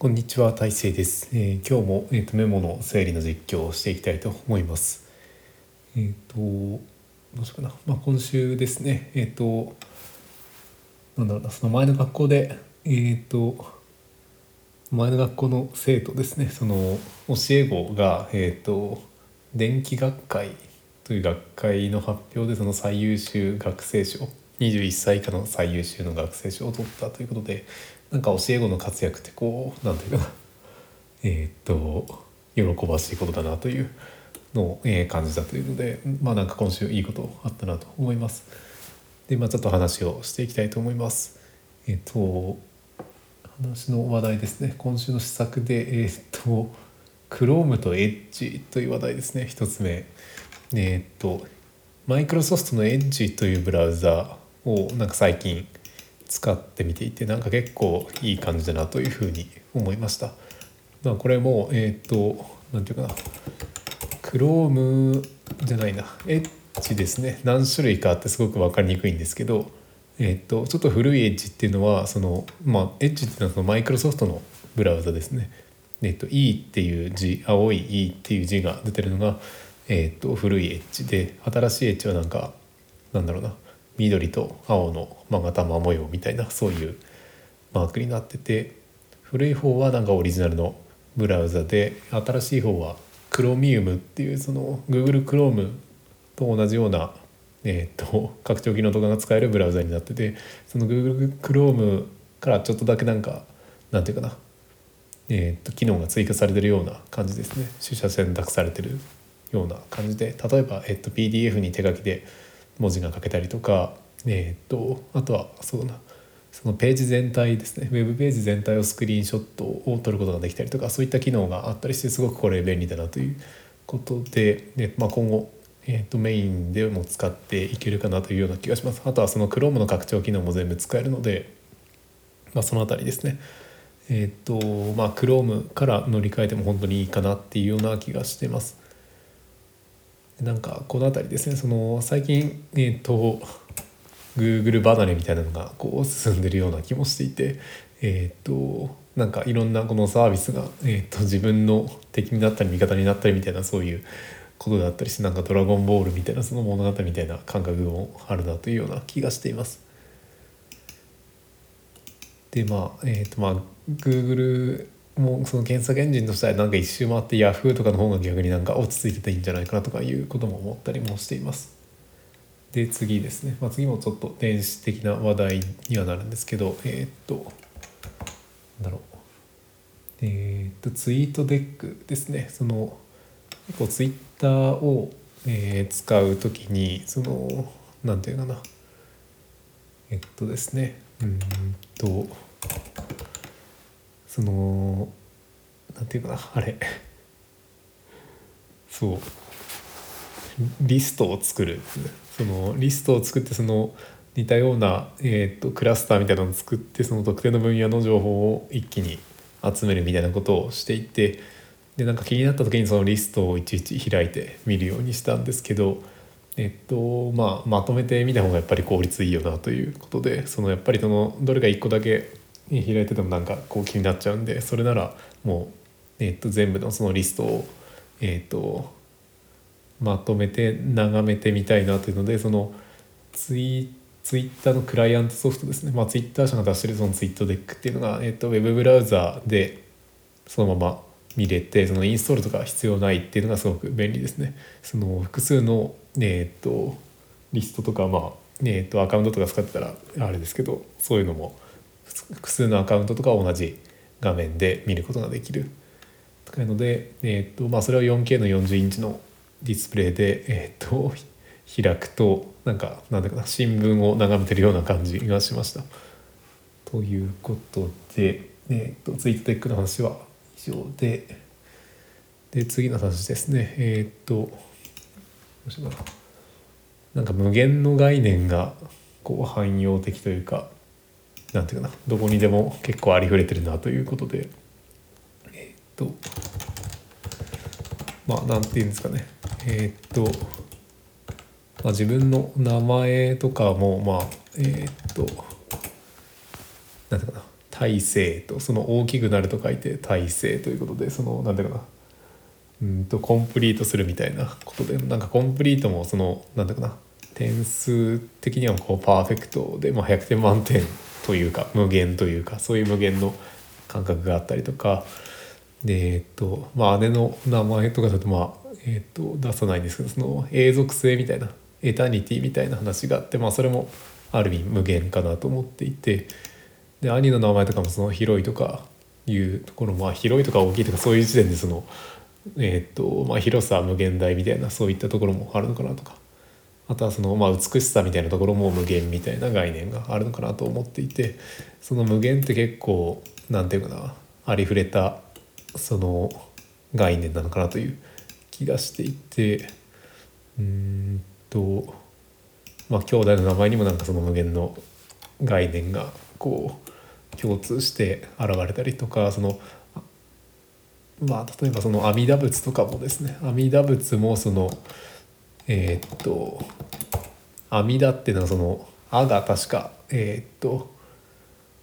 こんにちは、大成です。えー今日も、えー、とメモの整理の実況をしていきたいと思います。えっ、と、どうしようかな。まあ、今週ですね、えっ、と、なんだろうな、その前の学校で、えっ、と、前の学校の生徒ですね、その教え子が、えっ、と、電気学会という学会の発表で、その最優秀学生賞、21歳以下の最優秀の学生賞を取ったということで、なんか教え子の活躍ってこうなんていうかな えーっと喜ばしいことだなというのを、えー感じたというのでまあなんか今週いいことあったなと思います。でまあちょっと話をしていきたいと思います。えーっと話の話題ですね今週の施策でえーっと Chrome と Edge という話題ですね一つ目えっとマイクロソフトの Edge というブラウザをなんか最近使ってみていてなんか結構いい感じだなというふうに思いました。まあ、これもえっ、となんていうかな Chrome じゃないな Edge ですね何種類かあってすごく分かりにくいんですけど、えっとちょっと古い Edge っていうのはそのまあ Edge っていうのはそのマイクロソフトのブラウザですね。えっと E っていう字青い E っていう字が出てるのが、えっと古い Edge で新しい Edge はなんかなんだろうな緑と青の勾玉模様みたいなそういうマークになってて古い方はなんかオリジナルのブラウザで新しい方は Chromium っていうその Google Chrome と同じような、えー、と拡張機能とかが使えるブラウザになっててその Google Chrome からちょっとだけなんかなんていうかな、えー、と機能が追加されてるような感じですね。取捨選択されてるような感じで例えば、えー、と PDF に手書きで文字が書けたりとか、えー、とあとはそうなそのページ全体ですねウェブページ全体をスクリーンショットを撮ることができたりとかそういった機能があったりしてすごくこれ便利だなということで、でまあ、今後、えー、とメインでも使っていけるかなというような気がします。あとはその Chrome の拡張機能も全部使えるので、まあ、そのあたりですね。えっ、とまあ Chrome から乗り換えても本当にいいかなっていうような気がしてます。なんかこの辺りですねその最近えっ、と Google 離れみたいなのがこう進んでるような気もしていてえっ、となんかいろんなこのサービスが、えー、と自分の敵になったり味方になったりみたいなそういうことだったりしてなんか「ドラゴンボール」みたいなその物語みたいな感覚もあるなというような気がしています。でまあえっ、とまあ Google もうその検索エンジンとしてはなんか一周回って Yahoo とかの方が逆になんか落ち着いてていいんじゃないかなとかいうことも思ったりもしています。で次ですね、まあ、次もちょっと電子的な話題にはなるんですけどえーっとなんだろう。えーっとツイートデックですね。その結構ツイッターを、えー使う時にそのなんていうかな。えっとですね。うんとそのなんていうかなあれ。そう。リストを作る。そのリストを作ってその似たような、えー、とクラスターみたいなのを作ってその特定の分野の情報を一気に集めるみたいなことをしていってでなんか気になった時にそのリストをいちいち開いて見るようにしたんですけど、えっとまあ、まとめて見た方がやっぱり効率いいよなということでそのやっぱりそのどれか1個だけ開いててもなんかこう気になっちゃうんでそれならもう、えっと、全部のそのリストを、えっと、まとめて眺めてみたいなというのでそのツイツイッターのクライアントソフトですね、まあ、ツイッター社が出してるそのツイートデックっていうのが、えっと、ウェブブラウザーでそのまま見れてそのインストールとか必要ないっていうのがすごく便利ですね。その複数の、えっとリストとか、まあえっとアカウントとか使ってたらあれですけどそういうのも複数のアカウントとか同じ画面で見ることができる。というので、えっとまあ、それを 4K の40インチのディスプレイで、えー、と 開くとなんかなんだかな新聞を眺めてるような感じがしました。ということで、えー、とツイートテックの話は以上で。で次の話ですね。えっ、とどうしようかな。なんか無限の概念がこう汎用的というかなんていうかなどこにでも結構ありふれてるなということで。えっ、とまあなんていうんですかね。えっと、まあ、自分の名前とかもまあえっとなんていうかな体性とその大きくなると書いて体性ということでそのなんだろうかなうんとコンプリートするみたいなことでなんかコンプリートもそのなんだかな点数的にはこうパーフェクトで、まあ、100点満点というか無限というかそういう無限の感覚があったりとか。でえっとまあ姉の名前とかだとまあえっと出さないんですけどその永続性みたいなエタニティみたいな話があってまあそれもある意味無限かなと思っていて。で兄の名前とかもその広いとかいうところまあ広いとか大きいとかそういう時点でそのえっとまあ広さ無限大みたいなそういったところもあるのかなとか。あとはそのまあ美しさみたいなところも無限みたいな概念があるのかなと思っていてその無限って結構なんていうかなありふれたその概念なのかなという気がしていてうんとまあ兄弟の名前にもなんかその無限の概念がこう共通して現れたりとかそのまあ例えばその阿弥陀仏とかもですね阿弥陀仏もそのえー、っと阿弥陀っていうのはその「あ」が確かえー、っと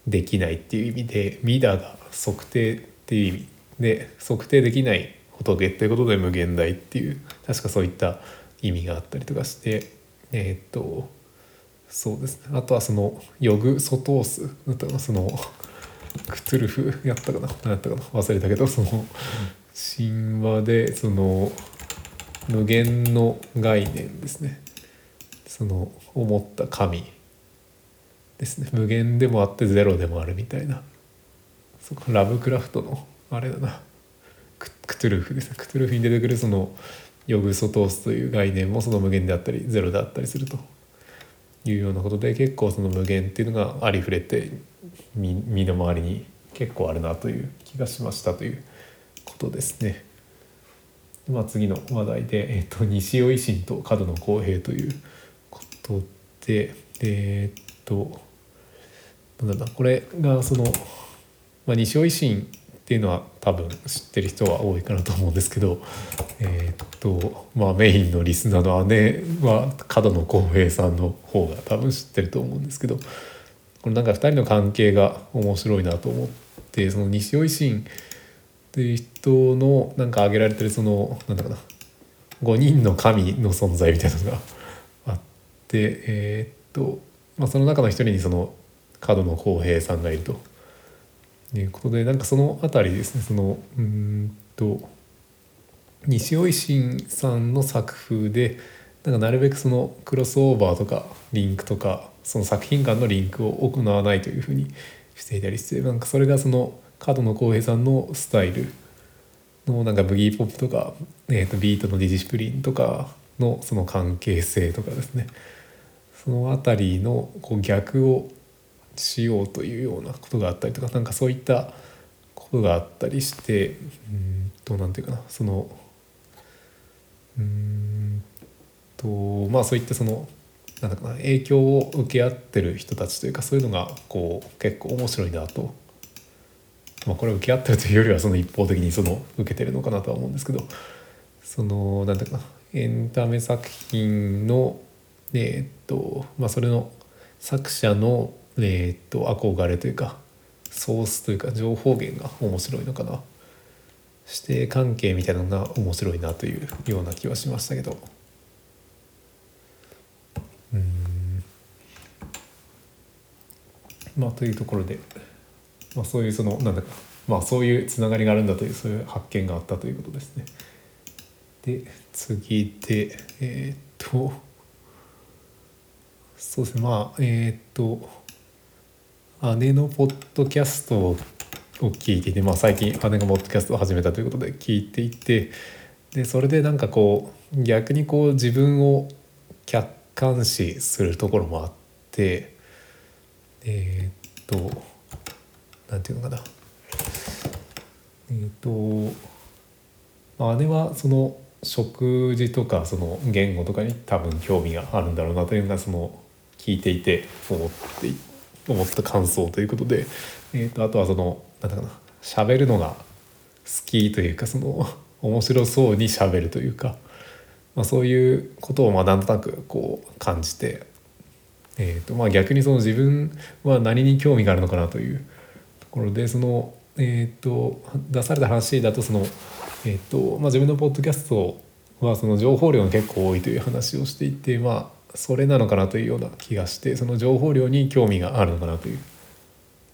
できないっていう意味で「弥陀」が測定っていう意味。で測定できない仏っていうことで無限大っていう確かそういった意味があったりとかしてえっ、とそうですね。あとはその「ヨグソトース」だったかな。そのクトゥルフやったかな。何やったかな。忘れたけどその神話でその無限の概念ですね。その思った神ですね。無限でもあってゼロでもあるみたいな。そこラブクラフトのあれだな。クトゥルフですね。クトゥルフに出てくるそのヨグソトースという概念もその無限であったりゼロであったりすると。いうようなことで結構その無限っていうのがありふれて身の回りに結構あるなという気がしましたということですね。まあ、次の話題で、えっと、西尾維新と角野公平ということでえっとなんだこれがその、まあ、西尾維新っていうのは多分知ってる人は多いかなと思うんですけど、え、っとまあメインのリスナーの姉は角野浩平さんの方が多分知ってると思うんですけどこれなんか2人の関係が面白いなと思ってその西尾維新ていう人のなんか挙げられてるそのなんだかな5人の神の存在みたいなのがあってえー、っと、まあ、その中の一人にその角野浩平さんがいると。いうことでなんかその辺りですねそのうんと西尾維新さんの作風でなんかなるべくそのクロスオーバーとかリンクとかその作品間のリンクを行わないというふうにしていたりしてなんかそれがその角野浩平さんのスタイルのなんかブギーポップとか、えー、とビートのディジプリンとかのその関係性とかですねその辺りのこう逆をしようというようなことがあったりとかなんかそういったことがあったりしてうんと何て言うかなそのうんとまあそういったそのなんだかな影響を受け合ってる人たちというかそういうのがこう結構面白いなと。まあ、これ受け合ってるというよりはその一方的にその受けてるのかなとは思うんですけどその何て言うかなエンタメ作品のえー、っとまあそれの作者のえー、っと憧れというかソースというか情報源が面白いのかな。師弟関係みたいなのが面白いなというような気はしましたけど。うん。まあというところで、まあ、そういうそのなんだかまあそういうつながりがあるんだというそういう発見があったということですね。で次でえー、っとそうですねまあえー、っと姉のポッドキャストを聞いていて、まあ、最近姉がポッドキャストを始めたということで聞いていてでそれでなんかこう逆にこう自分を客観視するところもあってえー、っと何て言うのかなえー、っと、まあ、姉はその食事とかその言語とかに多分興味があるんだろうなというのがその聞いていて思って。思った感想ということで、えーと、あとはそのなんだかな喋るのが好きというかその面白そうに喋るというか、まあ、そういうことをまあなんとなくこう感じて、えーとまあ、逆にその自分は何に興味があるのかなというころでそのえっ、と出された話だとそのえっ、とまあ自分のポッドキャストはその情報量が結構多いという話をしていてまあそれなのかなというような気がしてその情報量に興味があるのかなという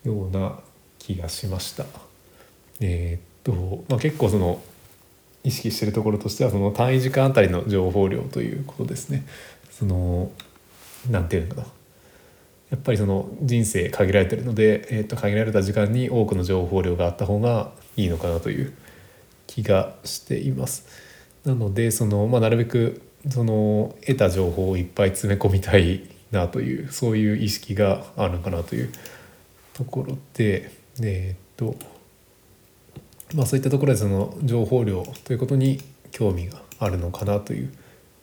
ような気がしました。えー、っとまあ、結構その意識してるところとしてはその単位時間あたりの情報量ということですね。そのなんていうのかなやっぱりその人生限られてるので、えー、と限られた時間に多くの情報量があった方がいいのかなという気がしています。なのでその、まあ、なるべくその得た情報をいっぱい詰め込みたいなというそういう意識があるのかなというところでえっ、とまあそういったところでその情報量ということに興味があるのかなという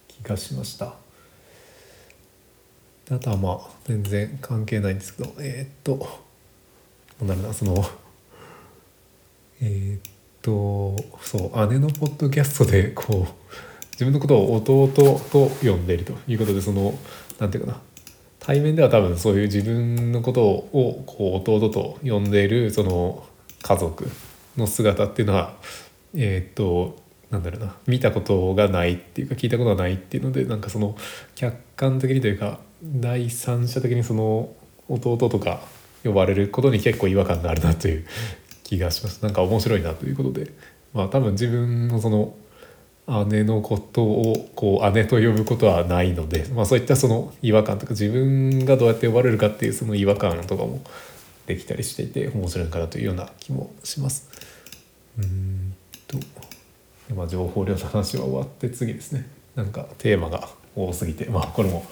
気がしました。あとはまあ全然関係ないんですけどえっ、となんだろうなそのえっ、とそう姉のポッドキャストでこう自分のことを弟と呼んでいるということでその何て言うかな対面では多分そういう自分のことをこう弟と呼んでいるその家族の姿っていうのはえっ、となんだろうな。見たことがないっていうか聞いたことがないっていうのでなんかその客観的にというか第三者的にその弟とか呼ばれることに結構違和感があるなという気がします。なんか面白いなということで。まあ多分自分のその姉のことをこう姉と呼ぶことはないので、まあ、そういったその違和感とか自分がどうやって呼ばれるかっていうその違和感とかもできたりしていて面白いかなというような気もします。うん。ま、情報量の話は終わって次ですねなんかテーマが多すぎてまあこれも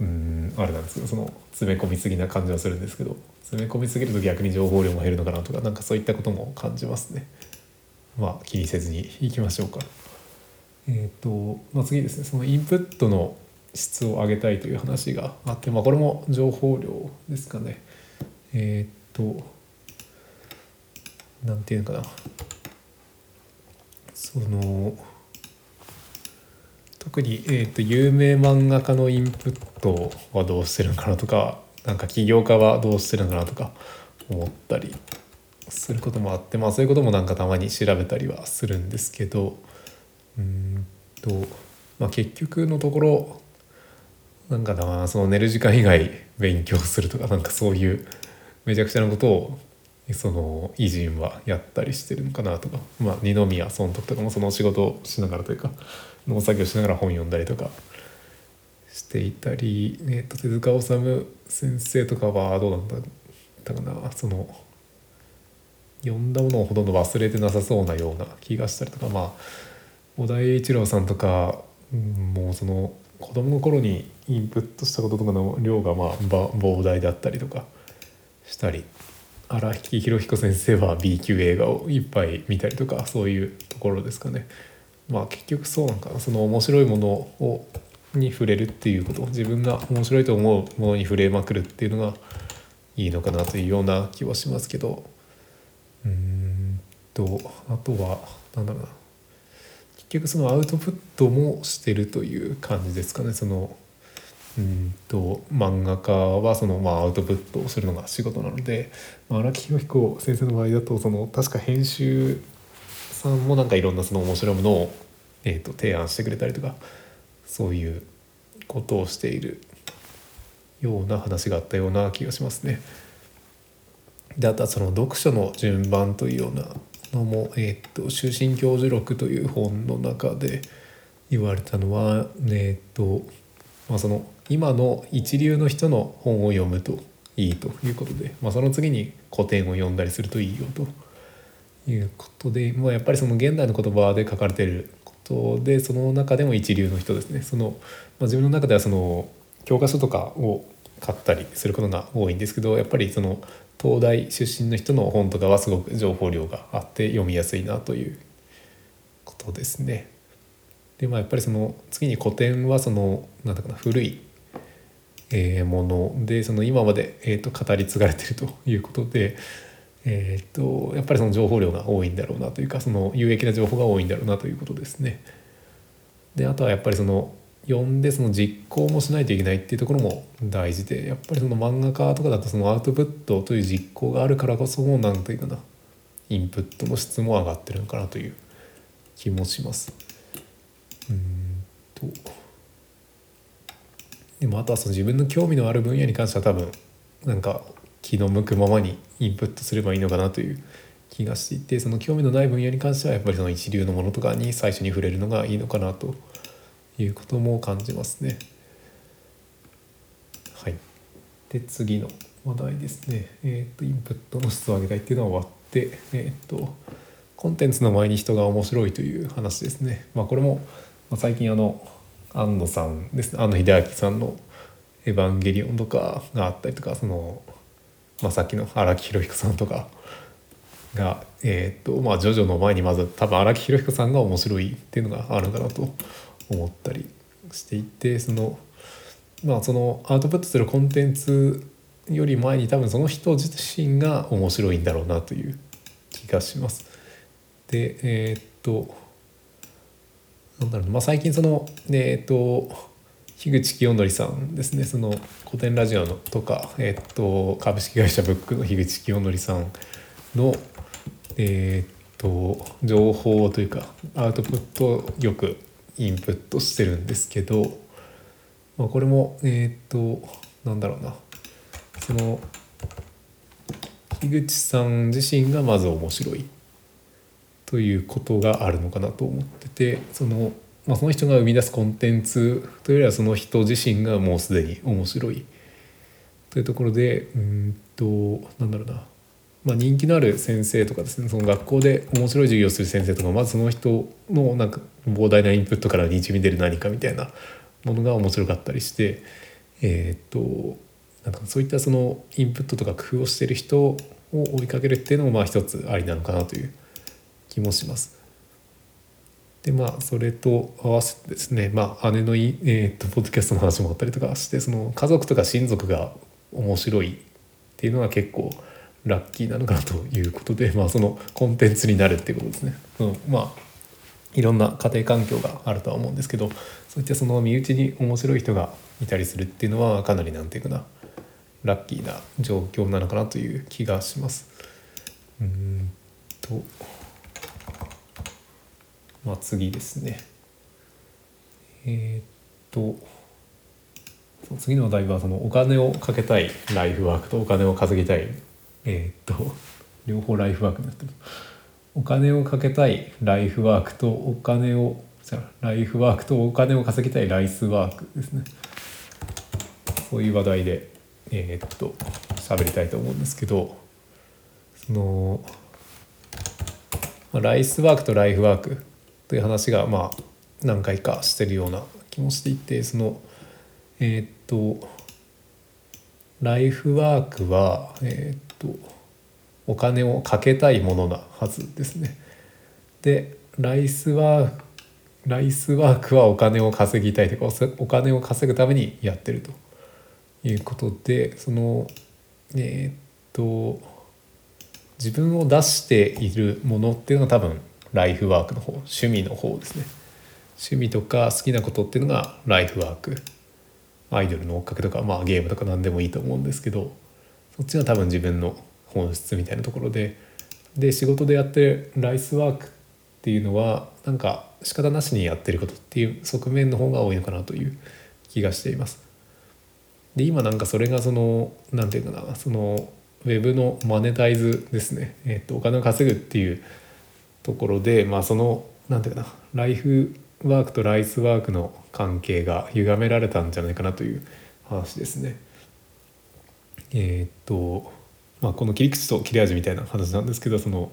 うんあれなんですけどその詰め込みすぎな感じはするんですけど詰め込みすぎると逆に情報量も減るのかなとかなんかそういったことも感じますね。まあ気にせずにいきましょうか。えーとまあ、次ですねそのインプットの質を上げたいという話があって、まあ、これも情報量ですかね。えっ、ー、となんていうのかなその特に、えーと、有名漫画家のインプットはどうしてるのかなとかなんか起業家はどうしてるのかなとか思ったりすることもあってまあそういうこともなんかたまに調べたりはするんですけどうんと、まあ、結局のところなんかなその寝る時間以外勉強するとかなんかそういうめちゃくちゃなことをその偉人はやったりしてるのかなとか、まあ、二宮尊徳とかもその仕事をしながらというか農作業しながら本読んだりとかしていたり、えー、と手塚治虫先生とかはどうなんだったかな。その読んだものをほとんど忘れてなさそうなような気がしたりとか。まあ小田栄一郎さんとか、うん、もうその子供の頃にインプットしたこととかの量がまあ膨大だったりとかしたり荒木博彦先生は B 級映画をいっぱい見たりとかそういうところですかね。まあ結局そうなんかな。その面白いものをに触れるっていうこと。自分が面白いと思うものに触れまくるっていうのがいいのかなというような気はしますけど。うんとあとは何だろうな。結局そのアウトプットもしてるという感じですかね。そのうんと漫画家はそのまあアウトプットをするのが仕事なので荒木博彦先生の場合だとその確か編集さんもなんかいろんなその面白いものを、えー、と提案してくれたりとかそういうことをしているような話があったような気がしますね。であとはその読書の順番というようなのも「えーと、終身教授録」という本の中で言われたのは、えーとまあ、その今の一流の人の本を読むといいということで、まあ、その次に古典を読んだりするといいよということで、まあ、やっぱりその現代の言葉で書かれていることでその中でも一流の人ですねその、まあ、自分の中ではその教科書とかを買ったりすることが多いんですけどやっぱりその東大出身の人の本とかはすごく情報量があって読みやすいなということですね。でまあやっぱりその次に古典はそのなんだかな古いえものでその今まで、えー、と語り継がれてるということで、えー、とやっぱりその情報量が多いんだろうなというかその有益な情報が多いんだろうなということですね。であとはやっぱりその読んでその実行もしないといけないっていうところも大事でやっぱりその漫画家とかだとそのアウトプットという実行があるからこそなんというかなインプットの質も上がってるのかなという気もします。うんとでもあとはその自分の興味のある分野に関しては多分なんか気の向くままにインプットすればいいのかなという気がしていてその興味のない分野に関してはやっぱりその一流のものとかに最初に触れるのがいいのかなということも感じますね。はい、で次の話題ですね、えーと、インプットの質を上げたいっていうのは終わって、えーと、コンテンツの前に人が面白いという話ですね。まあ、これも、最近あの安野さんですね安野秀明さんの「エヴァンゲリオン」とかがあったりとかその、まあ、さっきの荒木宏彦さんとかがえっ、とまあジョジョの前にまず多分荒木宏彦さんが面白いっていうのがあるかなと思ったりしていてそのまあそのアウトプットするコンテンツより前に多分その人自身が面白いんだろうなという気がします。でえー、っとなんだろうまあ、最近そのえー、と樋口清則さんですね。その古典ラジオのとか、えー、と株式会社ブックの樋口清則さんのえー、と情報というかアウトプットよくインプットしてるんですけど、まあ、これもえっ、となんだろうな。その樋口さん自身がまず面白い。ということがあるのかなと思っててその,、まあ、その人が生み出すコンテンツというよりはその人自身がもうすでに面白いというところでうんとなんだろうな。まあ、人気のある先生とかですねその学校で面白い授業をする先生とかまずその人のなんか膨大なインプットからにじみ出る何かみたいなものが面白かったりしてえっ、となんかそういったそのインプットとか工夫をしてる人を追いかけるっていうのもまあ一つありなのかなという気もします。でまあそれと合わせてですね、まあ、姉のい、えーと、とポッドキャストの話もあったりとかしてその家族とか親族が面白いっていうのは結構ラッキーなのかなということで、まあ、そのコンテンツになるっていうことですね。うん、まあいろんな家庭環境があるとは思うんですけどそういったその身内に面白い人がいたりするっていうのはかなりなんていうかなラッキーな状況なのかなという気がします。うんとまあ次ですね。えー、っと次の話題はそのお金をかけたいライフワークとお金を稼ぎたいえー、っと両方ライフワークになってるお金をかけたいライフワークとお金をライフワークとお金を稼ぎたいライスワークですねそういう話題でえー、っと喋りたいと思うんですけどそのライスワークとライフワークという話がまあ何回かしてるような気もしていてそのえー、っとライフワークはえー、っとお金をかけたいものなはずですね。でライスワークライスワークはお金を稼ぎたいとかお金を稼ぐためにやってるということでそのえー、っと自分を出しているものっていうのが多分ライフワークの方趣味の方ですね。趣味とか好きなことっていうのがライフワーク。アイドルの追っかけとか、まあ、ゲームとか何でもいいと思うんですけどそっちが多分自分の本質みたいなところで。で仕事でやってるライスワークっていうのはなんか仕方なしにやってることっていう側面の方が多いのかなという気がしています。で今なんかそれがその何て言うかなそのウェブのマネタイズですね、えー、とお金を稼ぐっていうところでまあその何て言うかなライフワークとライスワークの関係が歪められたんじゃないかなという話ですね。えっ、とまあこの切り口と切れ味みたいな話なんですけどその、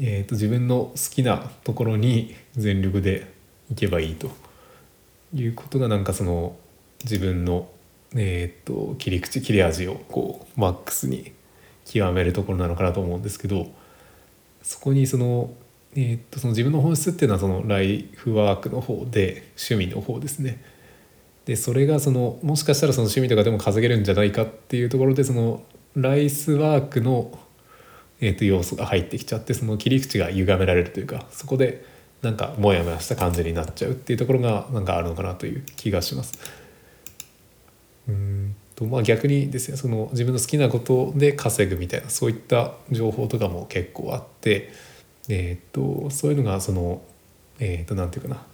えー、と自分の好きなところに全力でいけばいいということがなんかその自分の、えー、と切り口切れ味をこうマックスに極めるところなのかなと思うんですけどそこにそのえー、っとその自分の本質っていうのはそのライフワークの方で趣味の方ですね。でそれがそのもしかしたらその趣味とかでも稼げるんじゃないかっていうところでそのライスワークの、えー、と要素が入ってきちゃってその切り口が歪められるというかそこでなんかモヤモヤした感じになっちゃうっていうところがなんかあるのかなという気がします。とまあ逆にですねその自分の好きなことで稼ぐみたいなそういった情報とかも結構あってえっ、とそういうのがそのえっ、と何て言うかな。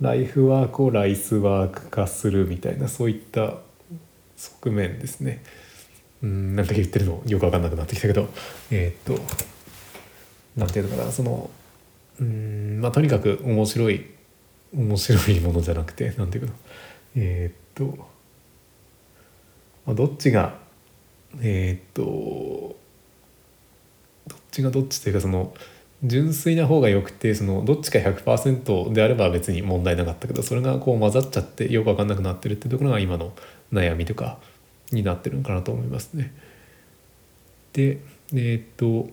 ライフワークをライスワーク化するみたいなそういった側面ですね。うんなんか言ってるのよく分かんなくなってきたけど。えっ、と何て言うのかなそのうんまあとにかく面白い面白いものじゃなくて何て言うかな。えっ、と、まあ、どっちがえっ、とどっちがどっちというかその純粋な方がよくてそのどっちか100%であれば別に問題なかったけどそれがこう混ざっちゃってよく分かんなくなってるっていうところが今の悩みとかになってるのかなと思いますね。でえっ、と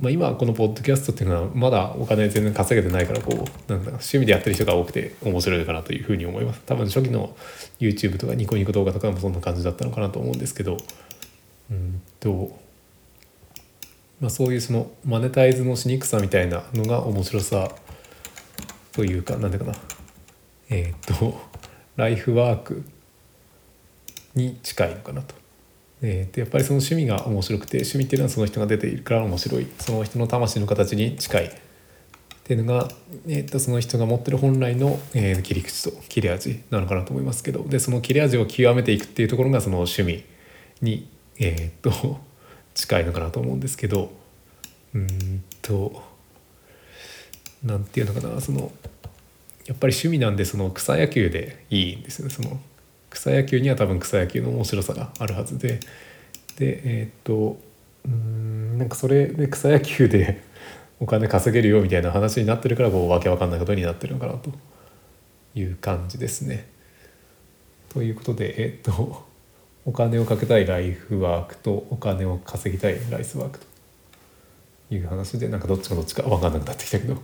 まあ、今このポッドキャストっていうのはまだお金全然稼げてないからこうなんだ趣味でやってる人が多くて面白いかなというふうに思います。多分初期の YouTube とかニコニコ動画とかもそんな感じだったのかなと思うんですけど。うんと、まあ、そういうそのマネタイズのしにくさみたいなのが面白さというか何ていうかな。えっ、とライフワークに近いのかなと。えー、やっぱりその趣味が面白くて趣味っていうのはその人が出ているから面白い。その人の魂の形に近い。っていうのが、えー、とその人が持ってる本来の、えー、切り口と切れ味なのかなと思いますけど。でその切れ味を極めていくっていうところがその趣味に、えー、と 近いのかなと思うんですけど。うんと何て言うのかな。そのやっぱり趣味なんでその草野球でいいんですよね。その草野球には多分草野球の面白さがあるはずで。でえー、っとうんなんかそれで草野球で お金稼げるよみたいな話になってるからこうわけわかんないことになってるのかなと。いう感じですね。ということでえー、っと お金をかけたいライフワークとお金を稼ぎたいライスワークという話でなんかどっちかどっちか分かんなくなってきたけど。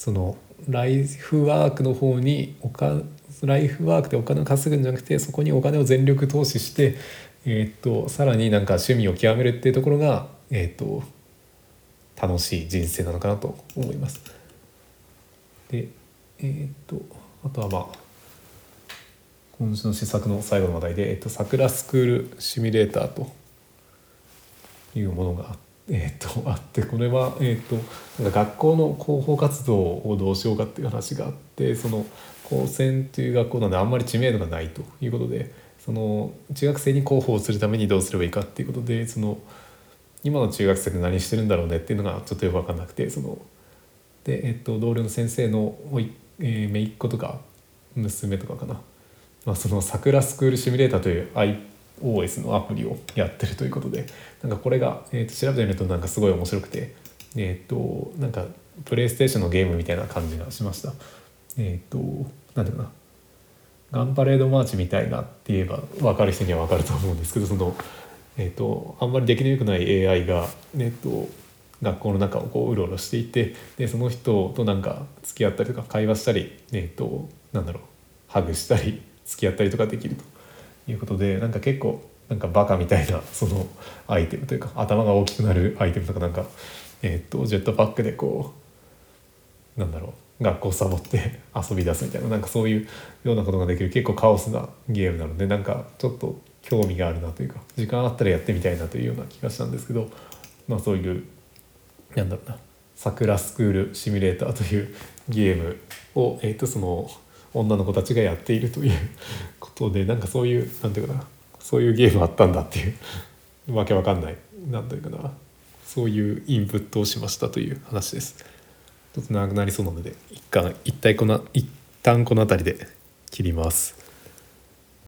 そのライフワークの方におかライフワークでお金を稼ぐんじゃなくてそこにお金を全力投資して、えー、っとさらになんか趣味を極めるっていうところが、えー、っと楽しい人生なのかなと思います。でえー、っとあとはまあ今週の施策の最後の話題で、えっと、桜スクールシミュレーターというものがあって。えーと、あってこれは、えーと、なんか学校の広報活動をどうしようかっていう話があってその高専という学校なんであんまり知名度がないということでその中学生に広報するためにどうすればいいかっていうことでその今の中学生って何してるんだろうねっていうのがちょっとよく分かんなくてそので、えっと、同僚の先生のおい、えー、姪っ子とか娘とかかな、まあ、その桜スクールシミュレーターという OS のアプリをやってるということでなんかこれが、えー、と調べてみるとなんかすごい面白くてえっ、となんかプレイステーションのゲームみたいな感じがしました。えっ、となんていうかなガンパレードマーチみたいなって言えば分かる人には分かると思うんですけどその、えーと、あんまり出来の良くない AI が、えーと、学校の中をこううろうろしていてでその人となんか付き合ったりとか会話したり、えーと、なんだろうハグしたり付き合ったりとかできるということでなんか結構なんかバカみたいな そのアイテムというか頭が大きくなるアイテムとかなんか、えー、とジェットパックでこうなんだろう学校サボって 遊び出すみたいななんかそういうようなことができる結構カオスなゲームなのでなんかちょっと興味があるなというか時間あったらやってみたいなというような気がしたんですけどまあそういうなんだろうな桜スクールシミュレーターというゲームを、えー、とその女の子たちがやっているということでなんかそういうなんていうかなそういうゲームあったんだっていうわけわかんないなんていうかなそういうインプットをしましたという話です。ちょっと長くなりそうなので一旦一体この一旦この辺りで切ります。